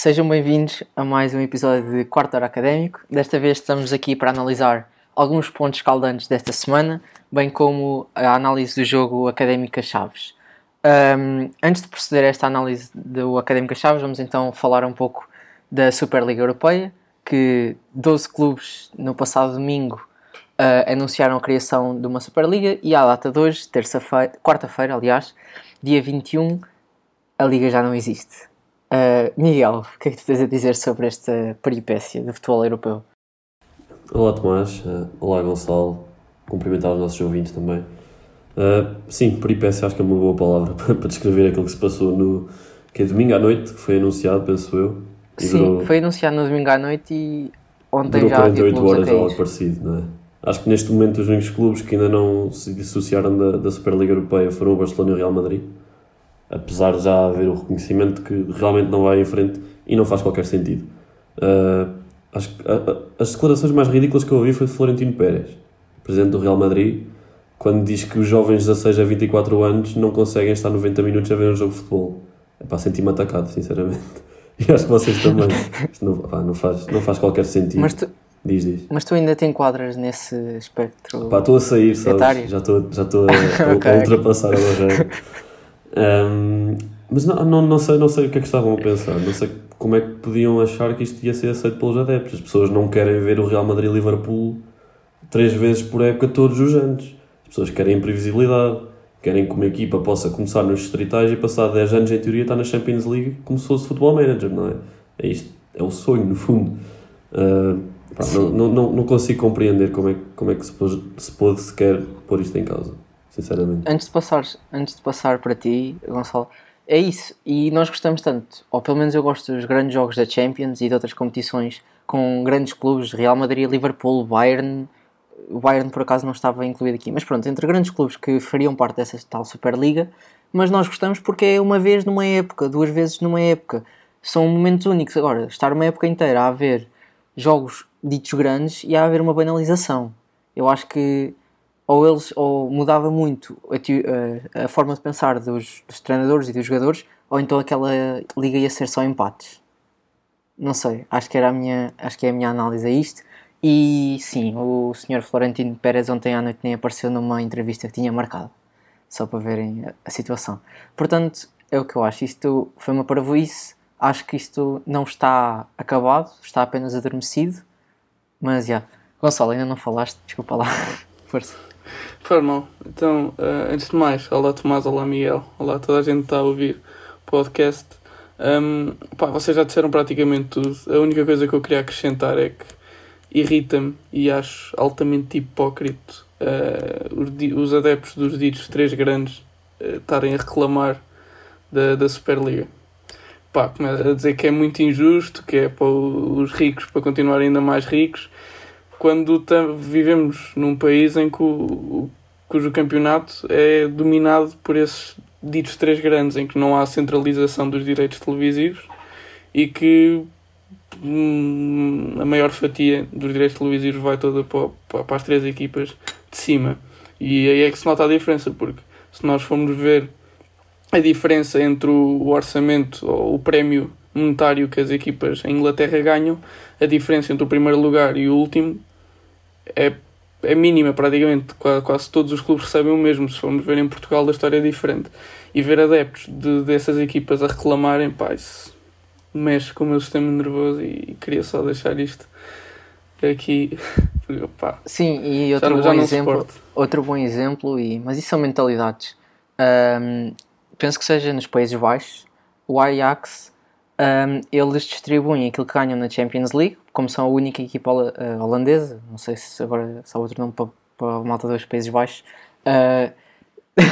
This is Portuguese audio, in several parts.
sejam bem-vindos a mais um episódio de Quarto Hora Académico. Desta vez estamos aqui para analisar alguns pontos caldantes desta semana, bem como a análise do jogo Académica Chaves. Um, antes de proceder a esta análise do Académica Chaves, vamos então falar um pouco da Superliga Europeia, que 12 clubes no passado domingo uh, anunciaram a criação de uma Superliga e à data de hoje, terça-feira, quarta-feira, aliás, dia 21, a Liga já não existe. Uh, Miguel, o que é que tu tens a dizer sobre esta peripécia do futebol europeu? Olá Tomás, uh, olá Gonçalo, cumprimentar os nossos ouvintes também. Uh, sim, peripécia acho que é uma boa palavra para descrever aquilo que se passou no que é domingo à noite, que foi anunciado, penso eu. Sim, durou, foi anunciado no domingo à noite e ontem já 48 horas ou algo parecido, não é? Acho que neste momento os únicos clubes que ainda não se dissociaram da, da Superliga Europeia foram o Barcelona e o Real Madrid apesar de já haver o reconhecimento que realmente não vai em frente e não faz qualquer sentido. Uh, acho que as declarações mais ridículas que eu ouvi foi de Florentino Pérez, presidente do Real Madrid, quando diz que os jovens de 16 a 24 anos não conseguem estar 90 minutos a ver um jogo de futebol. É para sentir-me atacado, sinceramente. E acho que vocês também. Isto não, pá, não, faz, não faz qualquer sentido. Mas tu, diz, diz. Mas tu ainda te enquadras nesse espectro. Pá, estou a sair, sabes? Já estou, já estou a, okay. a ultrapassar a barreira. Um, mas não, não, não, sei, não sei o que é que estavam a pensar, não sei como é que podiam achar que isto ia ser aceito pelos adeptos. As pessoas não querem ver o Real Madrid Liverpool três vezes por época todos os anos. As pessoas querem previsibilidade, querem que uma equipa possa começar nos distritais e passar 10 anos em teoria estar na Champions League como se fosse futebol manager, não é? É isto, é o sonho no fundo. Uh, pá, não, não, não consigo compreender como é, como é que se pôde, se pôde sequer pôr isto em causa sinceramente. Antes de passar, antes de passar para ti, Gonçalo, é isso. E nós gostamos tanto, ou pelo menos eu gosto dos grandes jogos da Champions e de outras competições com grandes clubes, Real Madrid, Liverpool, Bayern. O Bayern por acaso não estava incluído aqui, mas pronto, entre grandes clubes que fariam parte dessa tal Superliga, mas nós gostamos porque é uma vez numa época, duas vezes numa época. São momentos únicos. Agora, estar uma época inteira a haver jogos ditos grandes e a haver uma banalização. Eu acho que ou eles ou mudava muito a, a, forma de pensar dos, dos, treinadores e dos jogadores, ou então aquela liga ia ser só empates. Não sei, acho que era a minha, acho que é a minha análise a isto. E sim, o senhor Florentino Pérez ontem à noite nem apareceu numa entrevista que tinha marcado, só para verem a, a situação. Portanto, é o que eu acho. Isto foi uma paravoíce. Acho que isto não está acabado, está apenas adormecido. Mas já. Yeah. Gonçalo, ainda não falaste, desculpa lá. Força. Faz mal. Então, uh, antes de mais, olá Tomás, olá Miguel, olá toda a gente que está a ouvir o podcast. Um, pá, vocês já disseram praticamente tudo. A única coisa que eu queria acrescentar é que irrita-me e acho altamente hipócrita uh, os, os, adeptos dos ditos três grandes uh, estarem a reclamar da, da Superliga. Pá, a dizer que é muito injusto, que é para os ricos para continuarem ainda mais ricos quando vivemos num país em que o, cujo campeonato é dominado por esses ditos três grandes, em que não há centralização dos direitos televisivos e que hum, a maior fatia dos direitos televisivos vai toda para, para as três equipas de cima. E aí é que se nota a diferença, porque se nós formos ver a diferença entre o orçamento ou o prémio monetário que as equipas em Inglaterra ganham, a diferença entre o primeiro lugar e o último é, é mínima praticamente. Quase, quase todos os clubes recebem o mesmo. Se formos ver em Portugal, a história é diferente. E ver adeptos de, dessas equipas a reclamarem, pá, isso mexe com o meu sistema nervoso e, e queria só deixar isto aqui. Pá, Sim, e outro já, bom já exemplo, outro bom exemplo, e, mas isso são mentalidades. Um, penso que seja nos Países Baixos, o Ajax um, eles distribuem aquilo que ganham na Champions League, como são a única equipa uh, holandesa, não sei se agora se há outro nome para, para a malta dos Países Baixos, uh, uh,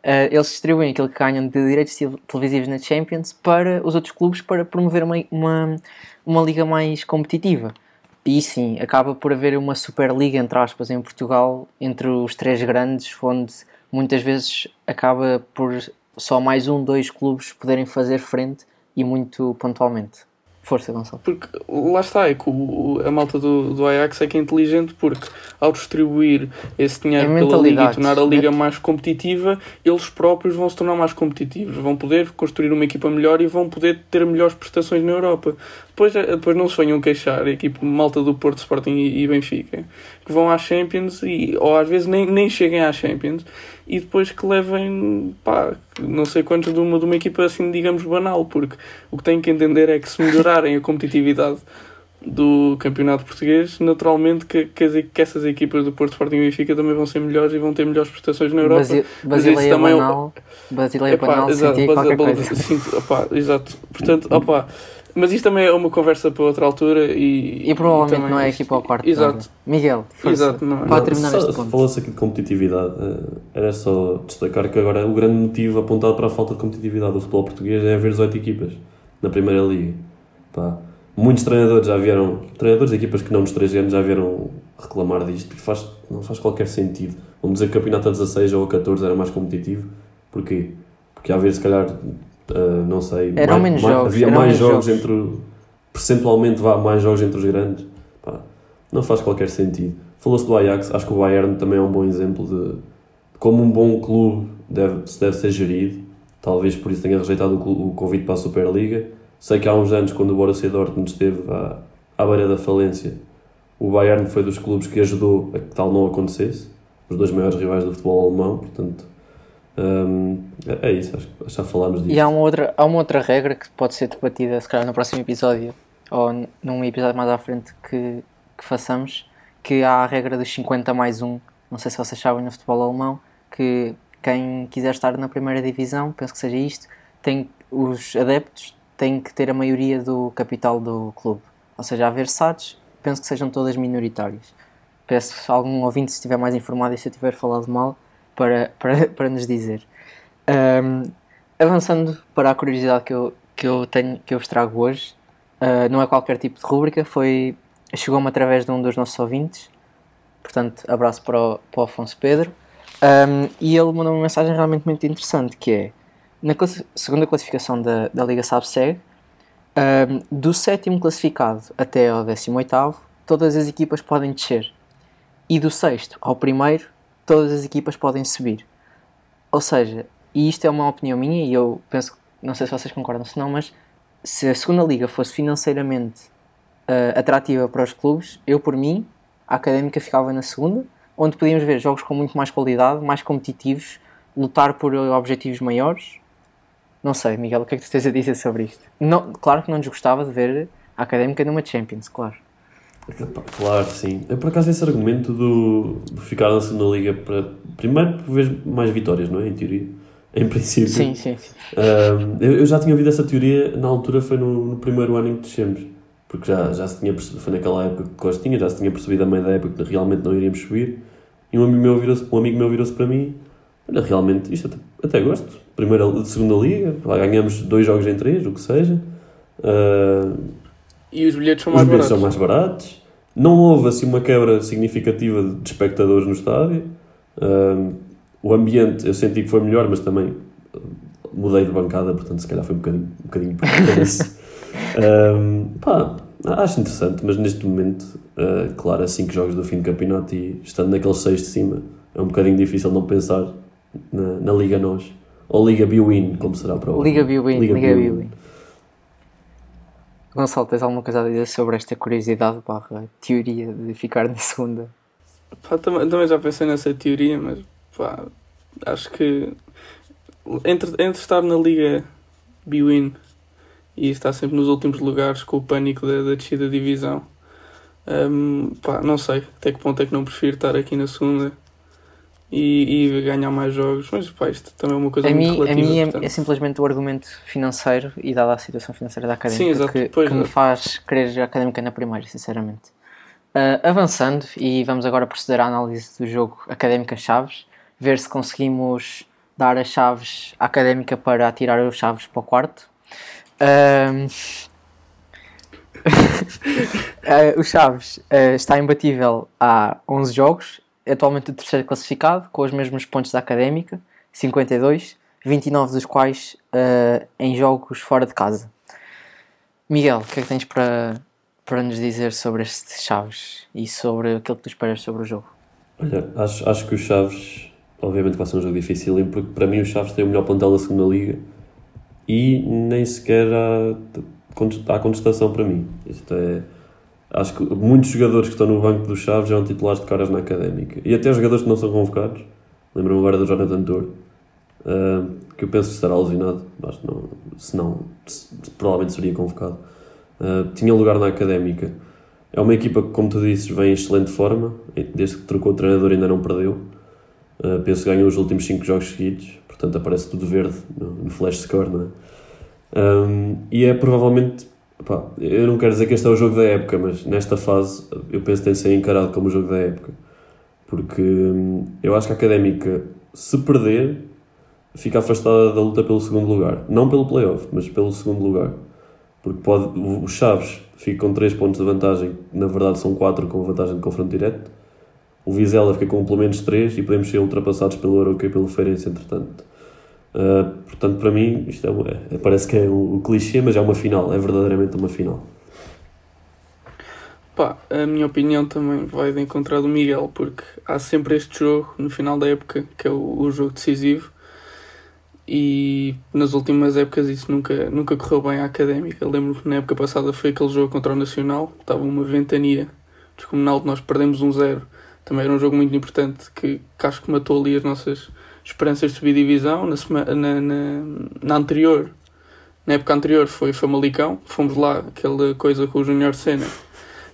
eles distribuem aquilo que ganham de direitos televisivos na Champions para os outros clubes para promover uma, uma, uma liga mais competitiva. E sim, acaba por haver uma Superliga, entre aspas, em Portugal, entre os três grandes, onde muitas vezes acaba por só mais um, dois clubes poderem fazer frente e muito pontualmente. Força, Gonçalo. Porque lá está, é que o, a malta do, do Ajax é que é inteligente porque ao distribuir esse dinheiro é pela liga e tornar a liga né? mais competitiva, eles próprios vão se tornar mais competitivos, vão poder construir uma equipa melhor e vão poder ter melhores prestações na Europa. Depois, eh, depois não se venham queixar, a equipa malta do Porto, Sporting e, e Benfica, que vão às Champions e, ou às vezes nem, nem cheguem às Champions e depois que levem, pá, não sei quantos de uma, de uma equipa assim, digamos, banal, porque o que têm que entender é que se melhorarem a competitividade do campeonato português, naturalmente que, que, que, essas equipas do Porto Sporting e Benfica também vão ser melhores e vão ter melhores prestações na Europa. Basi Basileia também é banal, Basileia banal, exato, basi, sinto, opá, exato. Portanto, opá, mas isto também é uma conversa para outra altura e. E provavelmente também, não é aqui para o quarto. Exato. Miguel, força, Exato, não, para terminar este ponto. Falou-se aqui de competitividade. Eh, era só destacar que agora o grande motivo apontado para a falta de competitividade do futebol português é haver 18 equipas na Primeira Liga. Pá. Muitos treinadores já vieram, treinadores de equipas que não nos 3 anos já vieram reclamar disto, porque faz, não faz qualquer sentido. Vamos dizer que o campeonato a 16 ou a 14 era mais competitivo. Porquê? Porque às vezes, se calhar, uh, não sei, Eram mais, menos mais, jogos, havia mais jogos, jogos, entre. Percentualmente vá mais jogos entre os grandes. Pá, não faz qualquer sentido. Falou-se do Ajax, acho que o Bayern também é um bom exemplo de, como um bom clube deve, se deve ser gerido. Talvez por isso tenha rejeitado o, o convite para a Superliga. Sei que há uns anos, quando o Borussia Dortmund esteve à, à beira da falência, o Bayern foi dos clubes que ajudou a que tal não acontecesse. Os dois maiores rivais do futebol alemão, portanto, um, é isso, acho que já falámos disso. E há uma, outra, há uma outra regra que pode ser debatida, se calhar, no próximo episódio, ou num episódio mais à frente que, que façamos, que há a regra dos 50 mais 1. Não sei se vocês sabem no futebol alemão, que quem quiser estar na primeira divisão, penso que seja isto, tem, os adeptos têm que ter a maioria do capital do clube. Ou seja, haver SADs, penso que sejam todas minoritárias. Peço algum ouvinte se estiver mais informado e se eu tiver falado mal, para, para, para nos dizer. Um, avançando para a curiosidade que eu, que eu tenho, que eu vos trago hoje, uh, não é qualquer tipo de rúbrica, foi chegou-me através de um dos nossos ouvintes, portanto, abraço para o, para o Afonso Pedro, um, e ele mandou uma mensagem realmente muito interessante, que é, na class segunda classificação da, da Liga SABSEG, um, do sétimo classificado até ao décimo oitavo, todas as equipas podem descer, e do sexto ao primeiro, todas as equipas podem subir. Ou seja, e isto é uma opinião minha e eu penso, não sei se vocês concordam se não, mas se a segunda liga fosse financeiramente uh, atrativa para os clubes, eu por mim, a Académica ficava na segunda, onde podíamos ver jogos com muito mais qualidade, mais competitivos, lutar por objetivos maiores. Não sei, Miguel, o que é que tu tens a dizer sobre isto? Não, claro que não nos gostava de ver a Académica numa Champions, claro. Claro, sim. Eu, por acaso, esse argumento do, do ficar na segunda liga para. Primeiro, vês mais vitórias, não é? Em teoria. Em princípio. Sim, sim, sim. Um, eu, eu, já tinha ouvido essa teoria, na altura foi no, no, primeiro ano em que descemos. Porque já, já se tinha percebido, foi naquela época que Costinha, já se tinha percebido a meio da época que realmente não iríamos subir. E um amigo meu virou-se um amigo meu virou para mim: Olha, realmente, isto até, até gosto. Primeira, segunda liga, lá ganhamos dois jogos em três, o que seja. Uh, e os bilhetes são mais os baratos. são mais baratos. Não houve assim uma quebra significativa de espectadores no estádio. Um, o ambiente eu senti que foi melhor, mas também mudei de bancada, portanto se calhar foi um bocadinho, um bocadinho um, pá, acho interessante, mas neste momento, uh, claro, a 5 jogos do fim do campeonato e estando naqueles 6 de cima, é um bocadinho difícil não pensar na, na Liga Nós. Ou Liga Biwin, como será para o Liga Biwin, Liga, Liga Biwin. Gonçalo, tens alguma coisa a dizer sobre esta curiosidade barra teoria de ficar na segunda? Pá, também, também já pensei nessa teoria, mas pá, acho que entre, entre estar na Liga B-Win e estar sempre nos últimos lugares com o pânico da, da descida da divisão, um, pá, não sei até que ponto é que não prefiro estar aqui na segunda e, e ganhar mais jogos, mas pá, isto também é uma coisa a muito mim, relativa. A mim é, é, simplesmente o argumento financeiro e dada a situação financeira da Académica Sim, exato, que, que me é. faz querer a Académica na primeira, sinceramente. Uh, avançando, e vamos agora proceder à análise do jogo Académica Chaves, ver se conseguimos dar as chaves à Académica para atirar os chaves para o quarto. Uh, uh, o Chaves está imbatível há 11 jogos atualmente o terceiro classificado, com os mesmos pontos da Académica, 52, 29 dos quais uh, em jogos fora de casa. Miguel, o que é que tens para, para nos dizer sobre este Chaves e sobre aquilo que tu esperas sobre o jogo? Olha, acho, acho que o Chaves, obviamente vai ser um jogo difícil, porque para mim o Chaves tem o melhor plantel da segunda liga e nem sequer há, há contestação para mim. Isto é, acho que muitos jogadores que estão no banco do Chaves são titulares de caras na académica e até jogadores que não são convocados. Lembro-me agora do Jonathan Tour, uh, que eu penso que estará alucinado, mas não, se não, provavelmente seria convocado. Uh, tinha lugar na académica. É uma equipa que, como tu dizes, vem em excelente forma, desde que trocou o treinador ainda não perdeu. Uh, penso que ganhou os últimos 5 jogos seguidos, portanto aparece tudo verde no, no flash score, não é? Um, e é provavelmente, eu não quero dizer que este é o jogo da época, mas nesta fase eu penso que tem de ser encarado como o jogo da época, porque hum, eu acho que a Académica, se perder, fica afastada da luta pelo segundo lugar, não pelo playoff, mas pelo segundo lugar, porque pode, o Chaves fica com 3 pontos de vantagem, na verdade são 4 com vantagem de confronto direto, o Vizela fica com pelo menos 3 e podemos ser ultrapassados pelo Aroca e pelo Feirense, entretanto. Uh, portanto, para mim, isto é, é, parece que é o, clichê, mas é uma final, é verdadeiramente uma final. Pá, a minha opinião também vai de encontrar do Miguel, porque há sempre este jogo no final da época que é o, o jogo decisivo e nas últimas épocas isso nunca, nunca correu bem à académica. Lembro que na época passada foi aquele jogo contra o Nacional, estava uma ventania descomunal, nós perdemos um zero também era um jogo muito importante que, que acho que matou ali as nossas esperanças de subir divisão. Na, semana, na, na, na, anterior, na época anterior, foi Famalicão. Fomos lá, aquela coisa com o Júnior Senna.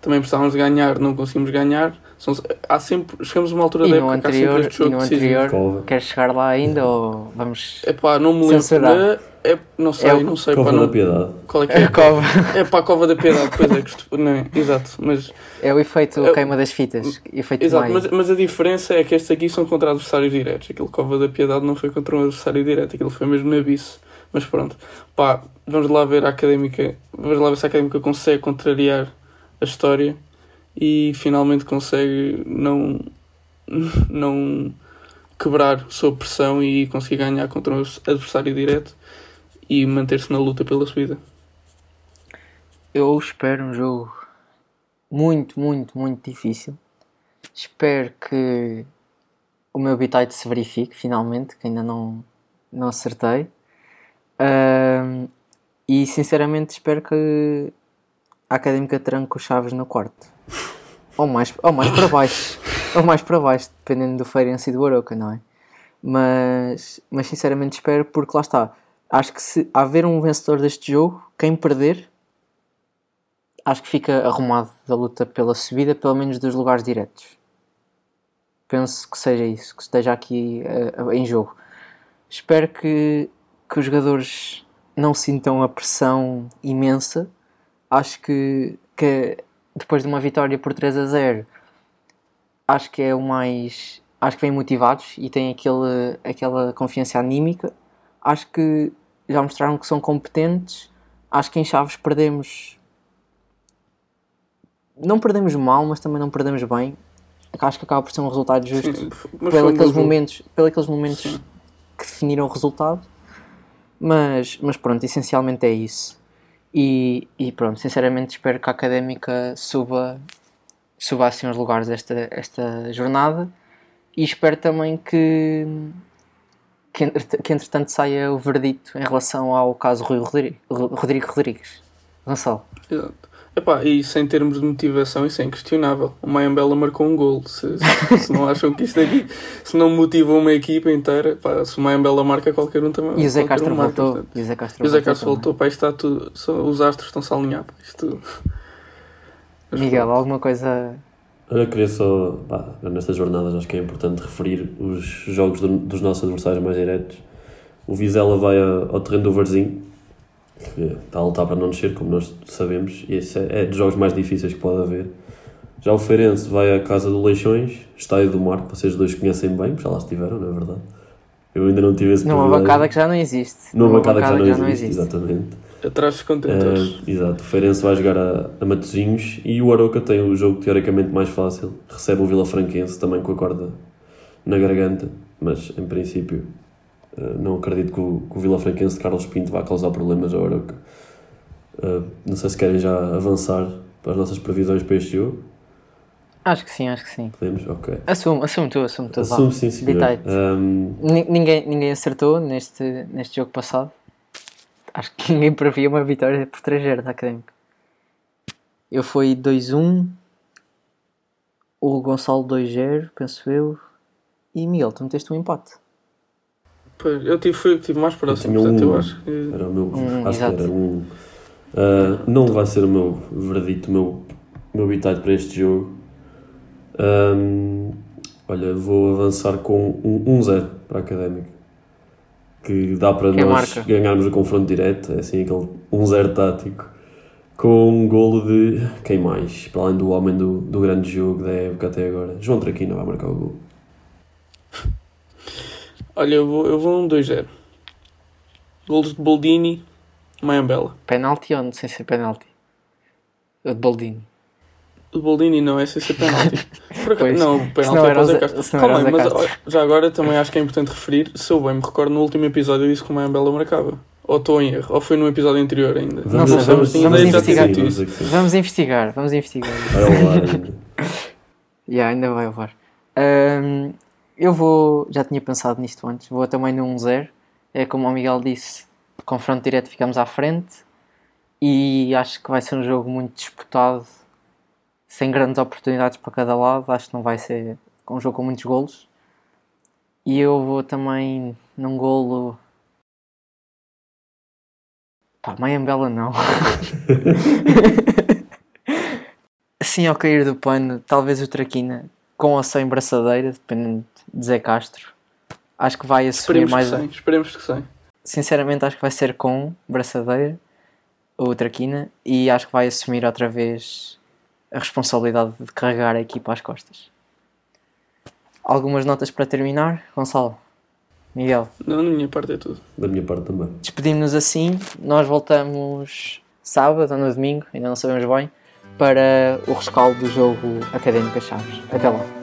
Também precisávamos ganhar, não conseguimos ganhar. São, há sempre, chegamos a uma altura e da época anterior, que há e no anterior, queres chegar lá ainda ou vamos é pá, não me lembro é, não sei, é não sei Cova pá, não, da Piedade. qual é que é? é a Cova é para a Cova da Piedade, pois é, que, não é, exato mas é o efeito é, queima das fitas efeito exato, mas, mas a diferença é que estes aqui são contra adversários diretos. Aquele Cova da Piedade não foi contra um adversário direto aquilo foi mesmo na vice mas pronto, pá, vamos lá ver a Académica vamos lá ver se a Académica consegue contrariar a história e finalmente consegue não, não quebrar sob pressão e conseguir ganhar contra um adversário direto e manter-se na luta pela subida. Eu espero um jogo muito, muito, muito difícil. Espero que o meu bitite se verifique finalmente, que ainda não, não acertei. Uh, e sinceramente espero que Académica tranque os Chaves no quarto. Ou mais, ou mais para baixo. ou mais para baixo, dependendo do Feirense e do Aroca, não é? Mas, mas sinceramente espero, porque lá está. Acho que se haver um vencedor deste jogo, quem perder, acho que fica arrumado da luta pela subida, pelo menos dos lugares diretos. Penso que seja isso, que esteja aqui uh, em jogo. Espero que, que os jogadores não sintam a pressão imensa. Acho que, que depois de uma vitória por 3 a 0, acho que é o mais. Acho que vêm motivados e têm aquele, aquela confiança anímica. Acho que já mostraram que são competentes. Acho que em Chaves perdemos. Não perdemos mal, mas também não perdemos bem. Acho que acaba por ser um resultado justo Sim, pelos aqueles momentos, pelos momentos que definiram o resultado. Mas, mas pronto, essencialmente é isso. E, e pronto, sinceramente espero que a académica suba, suba assim aos lugares esta, esta jornada e espero também que, que, que entretanto saia o verdito em relação ao caso Rui Rodrigo, Rodrigo Rodrigues. Gonçalo. Exato. Epá, e sem termos de motivação, isso é inquestionável. O Mayambela marcou um gol. Se, se, se, não acham que isto aqui se não motiva uma equipa inteira, pá, se o Mayambela marca, qualquer um também. E o Zé Castro um voltou. E o Zé Castro, Castro voltou. Pá, isto está tudo. Os astros estão-se a alinhar. Pá, isto... Miguel, alguma coisa. Olha, queria só, pá, nestas jornadas, acho que é importante referir os jogos do, dos nossos adversários mais diretos. O Vizela vai ao terreno do Varzinho que está a lutar para não descer, como nós sabemos, e esse é, é dos jogos mais difíceis que pode haver. Já o Feirense vai à Casa do Leixões, Estádio do Mar, que vocês dois conhecem bem, já lá estiveram, não é verdade? Eu ainda não tive esse Numa bancada que já não existe. Numa, bancada, que já não, já existe, não existe, exatamente. Atrás dos contentores. Uh, exato, o Feirense vai jogar a, a Matosinhos e o Aroca tem o jogo teoricamente mais fácil. Recebe o Vila Franquense também com a corda na garganta, mas em princípio Uh, não acredito que o, que o Vila Franquense de Carlos Pinto vá causar problemas ao Aroca. Uh, não sei se querem já avançar para as nossas previsões para este jogo. Acho que sim, acho que sim. Podemos? Ok. Assume, assume tu, assume tu. Assume sim, sim. Um... Ninguém, ninguém acertou neste, neste jogo passado. Acho que ninguém previa uma vitória por 3-0 da Académica. Eu fui 2-1, o Gonçalo 2-0, penso eu, e Miguel, tu meteste um empate. Pois, eu tive, tive mais próximo, eu portanto um, eu acho que... Era o meu, um, acho exato. que era um... Uh, não vai ser o meu verdito, o meu, meu habitat para este jogo. Um, olha, vou avançar com um 1-0 para a Académica. Que dá para Quem nós marca? ganharmos o confronto direto, é assim aquele 1-0 tático. Com um golo de quem mais? Para além do homem do, do grande jogo da época até agora. João Traquina vai marcar o golo. Olha, eu vou, eu vou um 2-0. Golos de Boldini, Mayambela. Penalti ou não sei se é penalti? O de Boldini. O de Boldini não é sem ser penalti. Por acaso, não, o penalti é para o Zé Castro. Calma aí, mas já agora também acho que é importante referir, se eu bem me recordo, no último episódio eu disse que o Mayambela marcava. Ou estou em erro? Ou foi no episódio anterior ainda? Vamos, não, vamos, vamos, vamos, investigar. Vamos investigar, vamos investigar. Vai ao VAR ainda. yeah, ainda vai ao VAR. Um, eu vou, já tinha pensado nisto antes, vou também no 1-0. É como o Miguel disse, confronto direto ficamos à frente e acho que vai ser um jogo muito disputado, sem grandes oportunidades para cada lado. Acho que não vai ser um jogo com muitos golos. E eu vou também num golo. Pá, Mayambela não. assim ao cair do pano, talvez o Traquina com ou sem braçadeira, dependendo de Zé Castro. Acho que vai assumir Esperemos mais. Que sim. Esperemos que sim. Sinceramente, acho que vai ser com braçadeira ou traquina e acho que vai assumir outra vez a responsabilidade de carregar a equipa às costas. Algumas notas para terminar, Gonçalo? Miguel? Não, da minha parte é tudo. Da minha parte também. Despedimos-nos assim, nós voltamos sábado ou no domingo, ainda não sabemos bem, para o rescaldo do jogo Académica Chaves. Até lá.